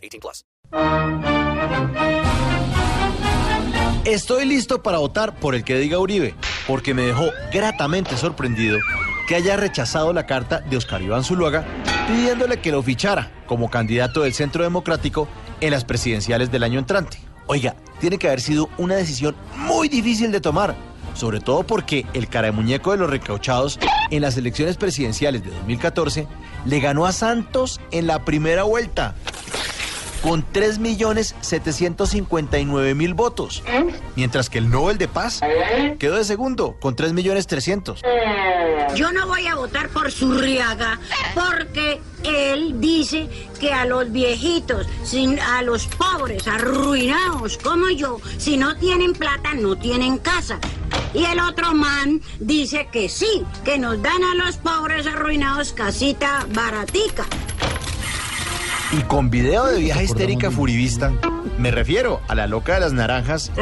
18 plus. Estoy listo para votar por el que diga Uribe, porque me dejó gratamente sorprendido que haya rechazado la carta de Oscar Iván Zuluaga pidiéndole que lo fichara como candidato del Centro Democrático en las presidenciales del año entrante. Oiga, tiene que haber sido una decisión muy difícil de tomar, sobre todo porque el cara de muñeco de los recauchados en las elecciones presidenciales de 2014 le ganó a Santos en la primera vuelta con 3.759.000 votos, mientras que el Nobel de Paz quedó de segundo con 3.300.000. Yo no voy a votar por Zurriaga porque él dice que a los viejitos, sin, a los pobres, arruinados como yo, si no tienen plata, no tienen casa. Y el otro man dice que sí, que nos dan a los pobres arruinados casita baratica. Y con video de vieja histérica furibista, me refiero a la loca de las naranjas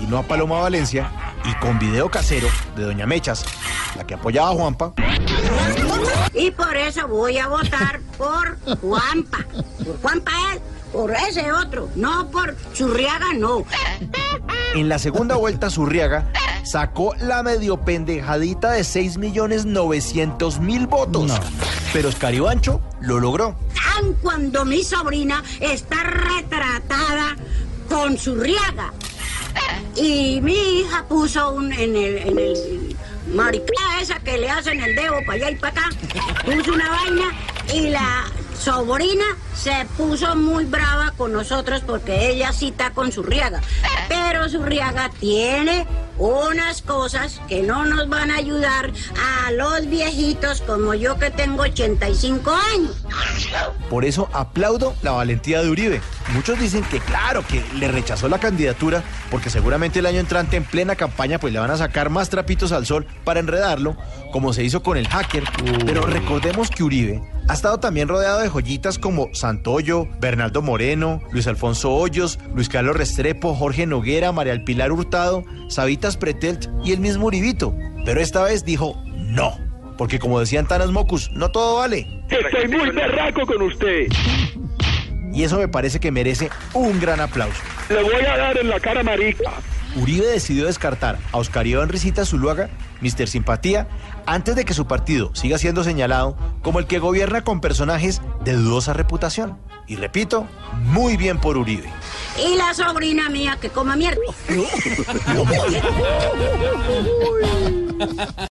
y no a Paloma Valencia, y con video casero de Doña Mechas, la que apoyaba a Juanpa, Y por eso voy a votar por Juanpa. Por Juanpa él, por ese otro, no por Zurriaga, no. en la segunda vuelta Zurriaga sacó la medio pendejadita de 6.900.000 votos. Pero Oscar Ivancho lo logró. Cuando mi sobrina está retratada con Zurriaga. Y mi hija puso un en el, en el maricada esa que le hacen el dedo para allá y para acá. Puso una vaina y la sobrina se puso muy brava con nosotros porque ella sí está con Zurriaga. Pero Zurriaga tiene unas cosas que no nos van a ayudar a los viejitos como yo que tengo 85 años. Por eso aplaudo la valentía de Uribe. Muchos dicen que claro, que le rechazó la candidatura porque seguramente el año entrante en plena campaña pues le van a sacar más trapitos al sol para enredarlo, como se hizo con el hacker. Pero recordemos que Uribe ha estado también rodeado de joyitas como Santoyo, Bernardo Moreno, Luis Alfonso Hoyos, Luis Carlos Restrepo, Jorge Noguera, María del Pilar Hurtado, Sabitas Pretelt y el mismo Uribito. Pero esta vez dijo no. Porque como decían Tanas Mocus, no todo vale. Estoy muy berraco con usted. Y eso me parece que merece un gran aplauso. Le voy a dar en la cara marica. Uribe decidió descartar a Oscar Iván Zuluaga, Mr. Simpatía, antes de que su partido siga siendo señalado como el que gobierna con personajes de dudosa reputación. Y repito, muy bien por Uribe. Y la sobrina mía que coma mierda.